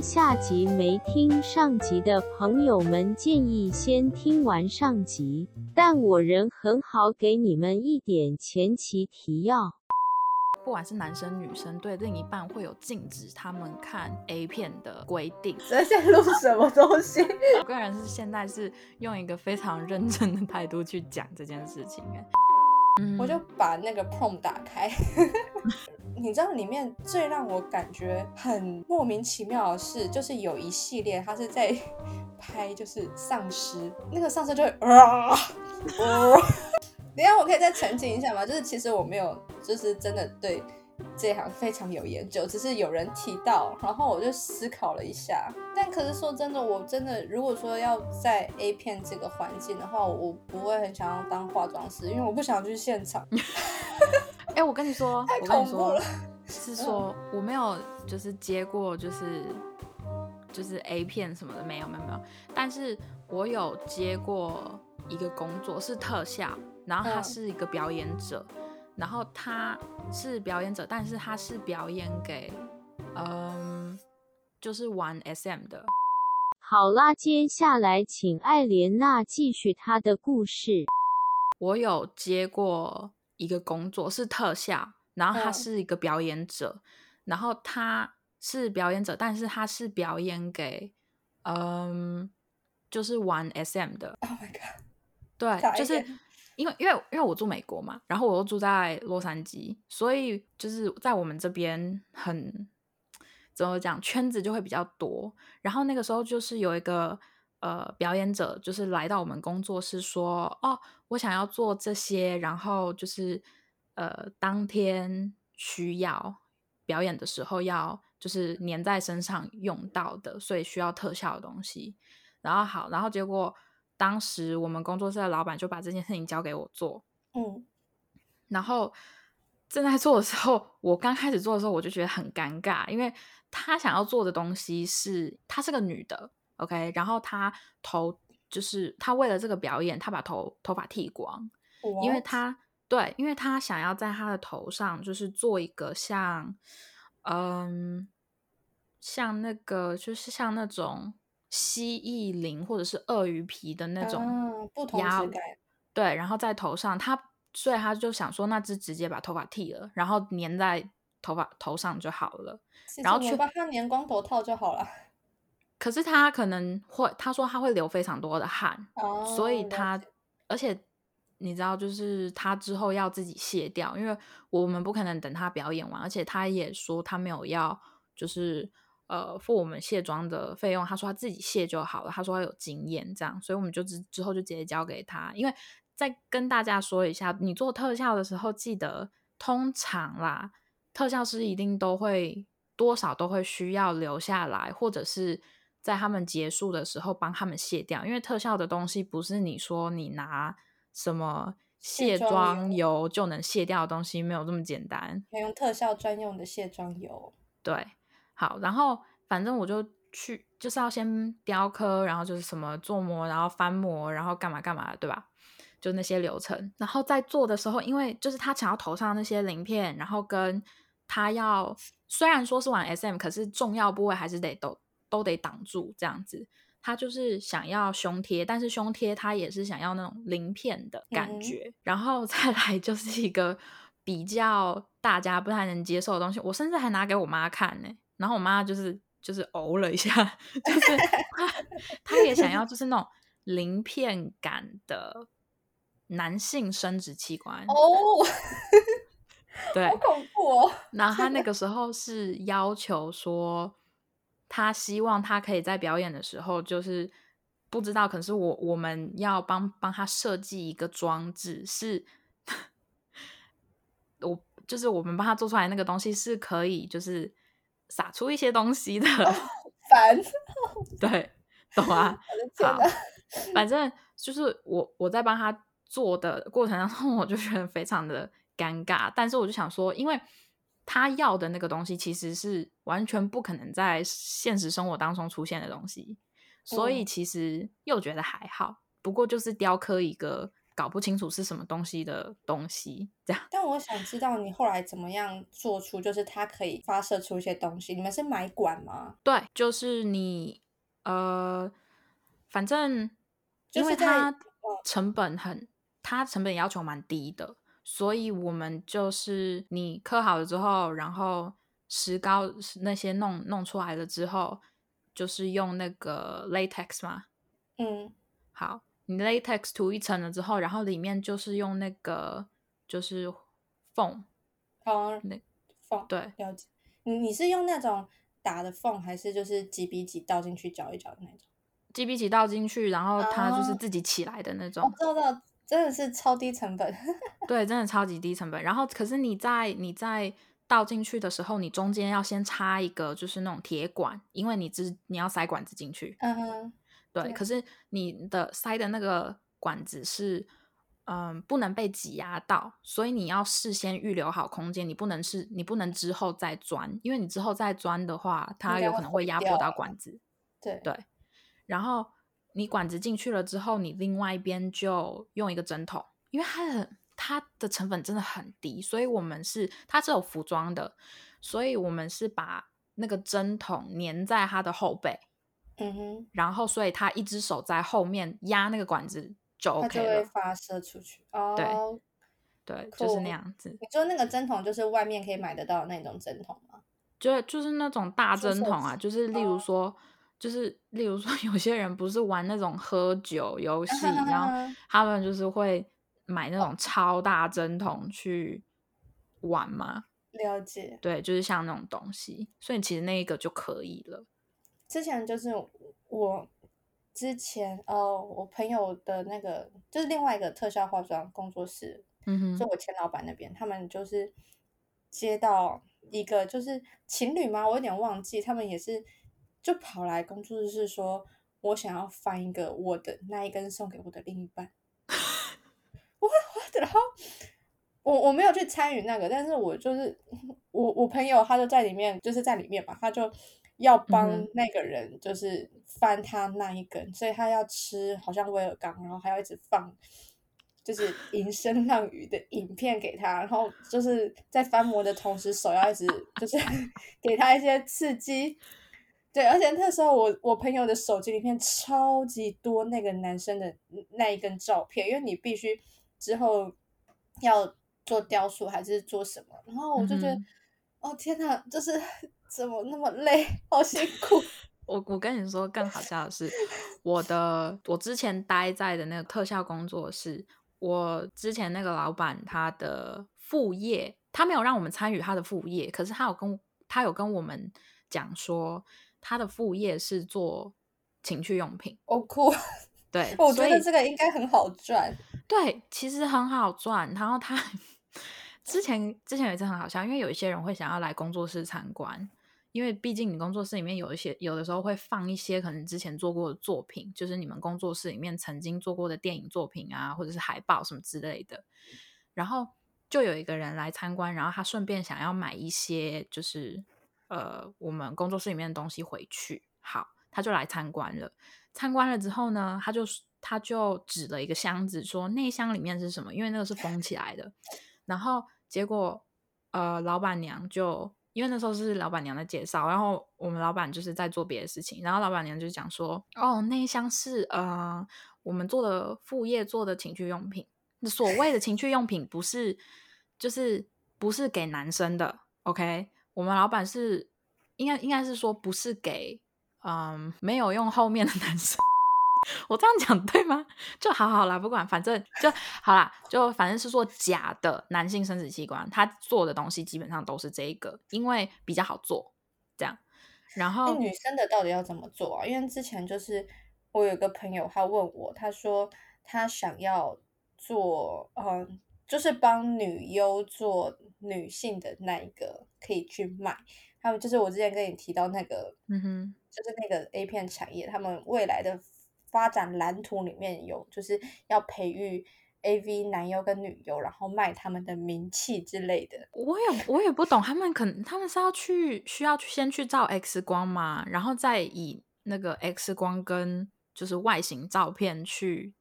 听下集没听上集的朋友们，建议先听完上集。但我人很好，给你们一点前期提要。不管是男生女生，对另一半会有禁止他们看 A 片的规定。这 在录什么东西？我个人是现在是用一个非常认真的态度去讲这件事情。哎，我就把那个 Prom 打开，你知道里面最让我感觉很莫名其妙的事，就是有一系列他是在 拍，就是丧尸，那个丧尸就会啊。等下我可以再澄清一下吗？就是其实我没有，就是真的对这行非常有研究，只是有人提到，然后我就思考了一下。但可是说真的，我真的如果说要在 A 片这个环境的话，我不会很想要当化妆师，因为我不想去现场。哎，我跟你说，我跟你说。是说我没有就是接过就是就是 A 片什么的，没有没有没有。但是我有接过一个工作是特效。然后他是一个表演者，然后他是表演者，但是他是表演给，嗯，就是玩 SM 的。好啦，接下来请艾莲娜继续她的故事。我有接过一个工作是特效，然后他是一个表演者，然后他是表演者，但是他是表演给，嗯，就是玩 SM 的。Oh my god！对，就是。因为因为因为我住美国嘛，然后我又住在洛杉矶，所以就是在我们这边很怎么讲圈子就会比较多。然后那个时候就是有一个呃表演者，就是来到我们工作室说：“哦，我想要做这些，然后就是呃当天需要表演的时候要就是粘在身上用到的，所以需要特效的东西。”然后好，然后结果。当时我们工作室的老板就把这件事情交给我做，嗯，然后正在做的时候，我刚开始做的时候我就觉得很尴尬，因为他想要做的东西是，她是个女的，OK，然后他头就是他为了这个表演，他把头头发剃光，因为他对，因为他想要在他的头上就是做一个像，嗯，像那个就是像那种。蜥蜴鳞或者是鳄鱼皮的那种压对，然后在头上，他所以他就想说，那只直接把头发剃了，然后粘在头发头上就好了。然后去把它粘光头套就好了。可是他可能会，他说他会流非常多的汗，所以他而且你知道，就是他之后要自己卸掉，因为我们不可能等他表演完，而且他也说他没有要就是。呃，付我们卸妆的费用，他说他自己卸就好了。他说他有经验，这样，所以我们就之之后就直接交给他。因为再跟大家说一下，你做特效的时候，记得通常啦，特效师一定都会多少都会需要留下来，或者是在他们结束的时候帮他们卸掉。因为特效的东西不是你说你拿什么卸妆油就能卸掉的东西，没有这么简单。要用特效专用的卸妆油，对。好，然后反正我就去，就是要先雕刻，然后就是什么做模，然后翻模，然后干嘛干嘛，对吧？就那些流程。然后在做的时候，因为就是他想要头上那些鳞片，然后跟他要虽然说是玩 SM，可是重要部位还是得都都得挡住这样子。他就是想要胸贴，但是胸贴他也是想要那种鳞片的感觉。然后再来就是一个比较大家不太能接受的东西，我甚至还拿给我妈看呢。然后我妈就是就是哦了一下，就是她她也想要就是那种鳞片感的男性生殖器官哦，对，好恐怖哦。然后他那个时候是要求说，他希望他可以在表演的时候，就是不知道，可是我我们要帮帮他设计一个装置，是，我就是我们帮他做出来那个东西是可以就是。撒出一些东西的，烦，对，懂啊？好，反正就是我我在帮他做的过程当中，我就觉得非常的尴尬。但是我就想说，因为他要的那个东西其实是完全不可能在现实生活当中出现的东西，所以其实又觉得还好。不过就是雕刻一个。搞不清楚是什么东西的东西，这样。但我想知道你后来怎么样做出，就是它可以发射出一些东西。你们是买管吗？对，就是你呃，反正因为它成本很，它成本要求蛮低的，所以我们就是你刻好了之后，然后石膏那些弄弄出来了之后，就是用那个 latex 嘛。嗯，好。你 latex 涂一层了之后，然后里面就是用那个就是缝，哦，那缝对，了解。你你是用那种打的缝，还是就是几比几倒进去搅一搅的那种？几比几倒进去，然后它就是自己起来的那种。知道，真的是超低成本。对，真的超级低成本。然后可是你在你在倒进去的时候，你中间要先插一个就是那种铁管，因为你只你要塞管子进去。嗯哼。对，可是你的塞的那个管子是，嗯，不能被挤压到，所以你要事先预留好空间，你不能是，你不能之后再钻，因为你之后再钻的话，它有可能会压迫到管子。对对，然后你管子进去了之后，你另外一边就用一个针筒，因为它的它的成本真的很低，所以我们是它是有服装的，所以我们是把那个针筒粘在它的后背。嗯哼，然后所以他一只手在后面压那个管子就 OK 了，就会发射出去。哦，对，对，就是那样子。你说那个针筒就是外面可以买得到的那种针筒吗？就就是那种大针筒啊，就是例如说，就是例如说，有些人不是玩那种喝酒游戏，然后 他们就是会买那种超大针筒去玩嘛。了解。对，就是像那种东西，所以其实那一个就可以了。之前就是我之前呃，我朋友的那个就是另外一个特效化妆工作室，嗯哼，就我前老板那边，他们就是接到一个就是情侣吗？我有点忘记，他们也是就跑来工作室说，我想要翻一个我的那一根送给我的另一半，我我然后我我没有去参与那个，但是我就是我我朋友他就在里面，就是在里面嘛，他就。要帮那个人就是翻他那一根，所以他要吃好像威尔刚，然后还要一直放，就是银声浪语的影片给他，然后就是在翻模的同时手要一直就是 给他一些刺激。对，而且那时候我我朋友的手机里面超级多那个男生的那一根照片，因为你必须之后要做雕塑还是做什么，然后我就觉得，哦天哪，就是。怎么那么累，好辛苦！我我跟你说，更好笑的是，我的我之前待在的那个特效工作室，我之前那个老板他的副业，他没有让我们参与他的副业，可是他有跟他有跟我们讲说，他的副业是做情趣用品。哦酷，对，我觉得这个应该很好赚。对，其实很好赚。然后他之前之前有一次很好笑，因为有一些人会想要来工作室参观。因为毕竟你工作室里面有一些，有的时候会放一些可能之前做过的作品，就是你们工作室里面曾经做过的电影作品啊，或者是海报什么之类的。然后就有一个人来参观，然后他顺便想要买一些，就是呃我们工作室里面的东西回去。好，他就来参观了。参观了之后呢，他就他就指了一个箱子，说那箱里面是什么？因为那个是封起来的。然后结果呃老板娘就。因为那时候是老板娘的介绍，然后我们老板就是在做别的事情，然后老板娘就讲说：“哦，那一箱是呃我们做的副业做的情趣用品。所谓的情趣用品不是就是不是给男生的，OK？我们老板是应该应该是说不是给嗯没有用后面的男生。”我这样讲对吗？就好好啦，不管，反正就好啦，就反正是做假的男性生殖器官，他做的东西基本上都是这一个，因为比较好做，这样。然后女生的到底要怎么做啊？因为之前就是我有个朋友，他问我，他说他想要做，嗯，就是帮女优做女性的那一个，可以去卖。他们就是我之前跟你提到那个，嗯哼，就是那个 A 片产业，他们未来的。发展蓝图里面有，就是要培育 A V 男优跟女优，然后卖他们的名气之类的。我也我也不懂，他们可能他们是要去需要去先去照 X 光嘛，然后再以那个 X 光跟就是外形照片去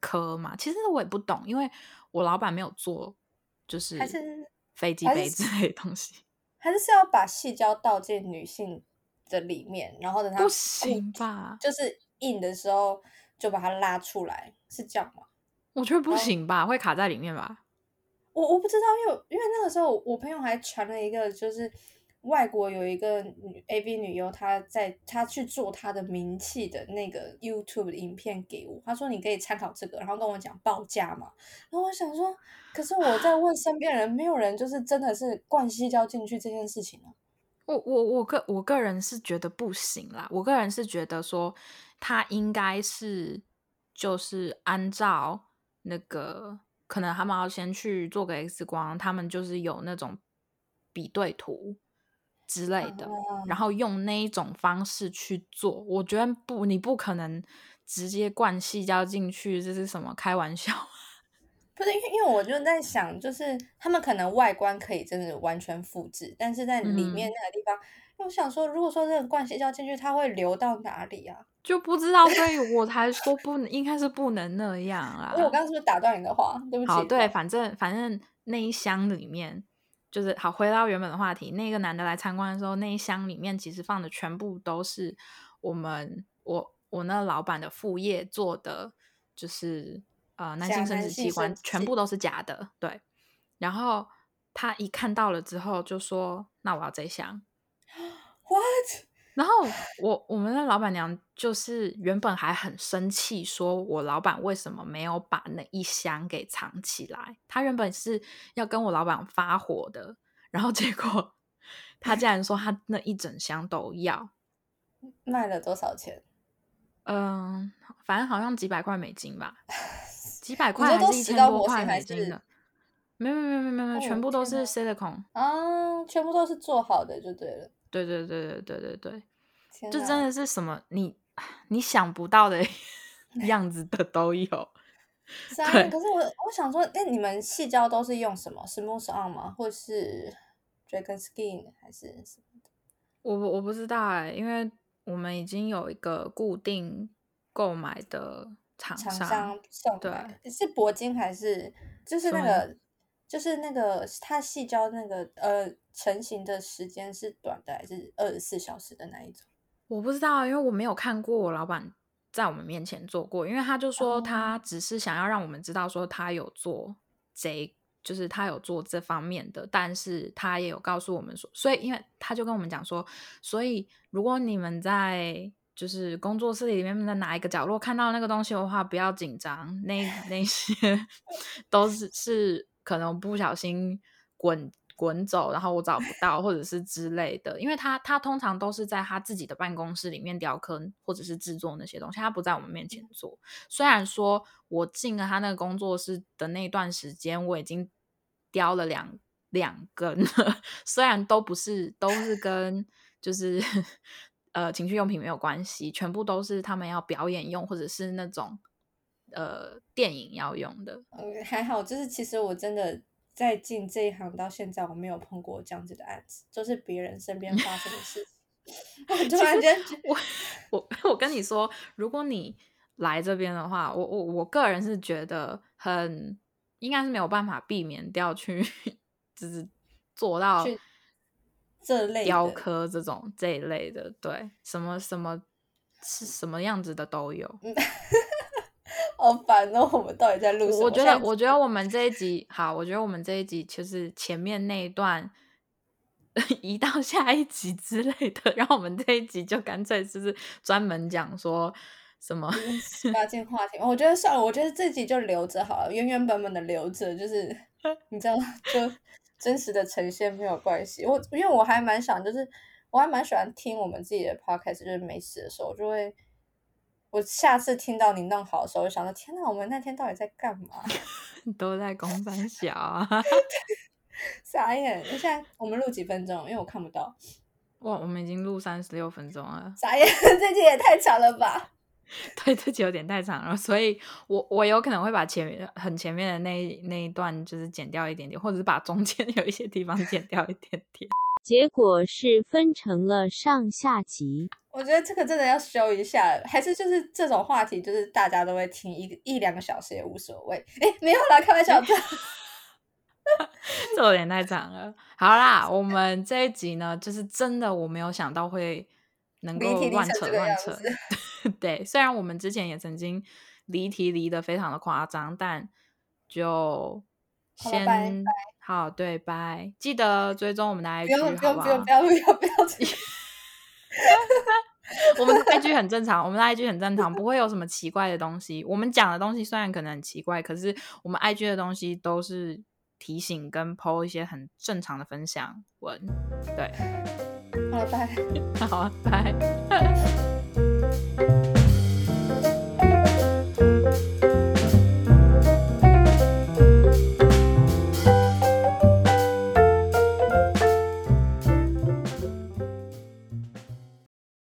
科嘛？其实我也不懂，因为我老板没有做，就是还是飞机杯之类的东西，还是是要把细胶倒进女性的里面，然后等它不行吧？就是硬的时候就把它拉出来，是这样吗？我觉得不行吧，会卡在里面吧？我我不知道，因为因为那个时候我朋友还传了一个，就是外国有一个女 AV 女优，她在她去做她的名气的那个 YouTube 影片给我，她说你可以参考这个，然后跟我讲报价嘛。然后我想说，可是我在问身边人，没有人就是真的是灌西胶进去这件事情啊。我我我个我个人是觉得不行啦，我个人是觉得说他应该是就是按照那个。可能他们要先去做个 X 光，他们就是有那种比对图之类的，然后用那一种方式去做。我觉得不，你不可能直接灌细胶进去，这是什么开玩笑？不是，因为因为我就在想，就是他们可能外观可以真的完全复制，但是在里面那个地方。我想说，如果说这个灌细胶进去，它会流到哪里啊？就不知道，所以我才说不能，应该是不能那样啊。因为我刚刚是不是打断你的话？对不起。好，对，反正反正那一箱里面，就是好回到原本的话题。那个男的来参观的时候，那一箱里面其实放的全部都是我们我我那老板的副业做的，就是呃男性生殖器官，全部都是假的。对。然后他一看到了之后，就说：“那我要这箱。” What？然后我我们的老板娘就是原本还很生气，说我老板为什么没有把那一箱给藏起来？她原本是要跟我老板发火的，然后结果她竟然说她那一整箱都要，卖了多少钱？嗯，反正好像几百块美金吧，几百块还是一千多块美金的？没有没有没有没有，全部都是 silicone 啊，全部都是做好的就对了。对对对对对对对，就真的是什么你你想不到的 样子的都有。对，可是我我想说，哎，你们细胶都是用什么？Smooth On 吗？或是 Dragon Skin 还是什么的？我我不知道哎，因为我们已经有一个固定购买的厂商送来，是铂金还是就是那个？就是那个它细胶那个呃成型的时间是短的还是二十四小时的那一种？我不知道，因为我没有看过我老板在我们面前做过，因为他就说他只是想要让我们知道说他有做这，就是他有做这方面的，但是他也有告诉我们说，所以因为他就跟我们讲说，所以如果你们在就是工作室里面的哪一个角落看到那个东西的话，不要紧张，那那些 都是是。可能不小心滚滚走，然后我找不到，或者是之类的。因为他他通常都是在他自己的办公室里面雕刻，或者是制作那些东西，他不在我们面前做。虽然说我进了他那个工作室的那段时间，我已经雕了两两根，虽然都不是都是跟就是 呃情趣用品没有关系，全部都是他们要表演用，或者是那种。呃，电影要用的，嗯，还好，就是其实我真的在进这一行到现在，我没有碰过这样子的案子，就是别人身边发生的事情。突然间，我我我跟你说，如果你来这边的话，我我我个人是觉得很应该是没有办法避免掉去，就是做到这类雕刻这种这一类的，对，什么什么是什么样子的都有。好烦哦！我们到底在录什么？我觉得，我觉得我们这一集好。我觉得我们这一集就是前面那一段 移到下一集之类的，然后我们这一集就干脆就是专门讲说什么拉进 话题。我觉得算了，我觉得这集就留着好了，原原本本的留着，就是 你知道，就真实的呈现没有关系。我因为我还蛮想，就是我还蛮喜欢听我们自己的 podcast，就是没事的时候就会。我下次听到你弄好的时候，就想到天哪，我们那天到底在干嘛？都在公三小啊！傻眼！现在我们录几分钟？因为我看不到。哇，我们已经录三十六分钟了。傻眼，这集也太长了吧？对，这集有点太长了，所以我我有可能会把前面很前面的那那一段就是剪掉一点点，或者是把中间有一些地方剪掉一点点。结果是分成了上下集。我觉得这个真的要修一下，还是就是这种话题，就是大家都会听一一两个小时也无所谓。哎，没有啦，开玩笑的。这有点太长了。好啦，我们这一集呢，就是真的我没有想到会能够乱扯乱扯。对，虽然我们之前也曾经离题离得非常的夸张，但就先好对拜，记得追踪我们的 IG 好不好？不用不要不要不要！我们的 IG 很正常，我们的 IG 很正常，不会有什么奇怪的东西。我们讲的东西虽然可能很奇怪，可是我们 IG 的东西都是提醒跟 PO 一些很正常的分享文。对，好拜，好拜。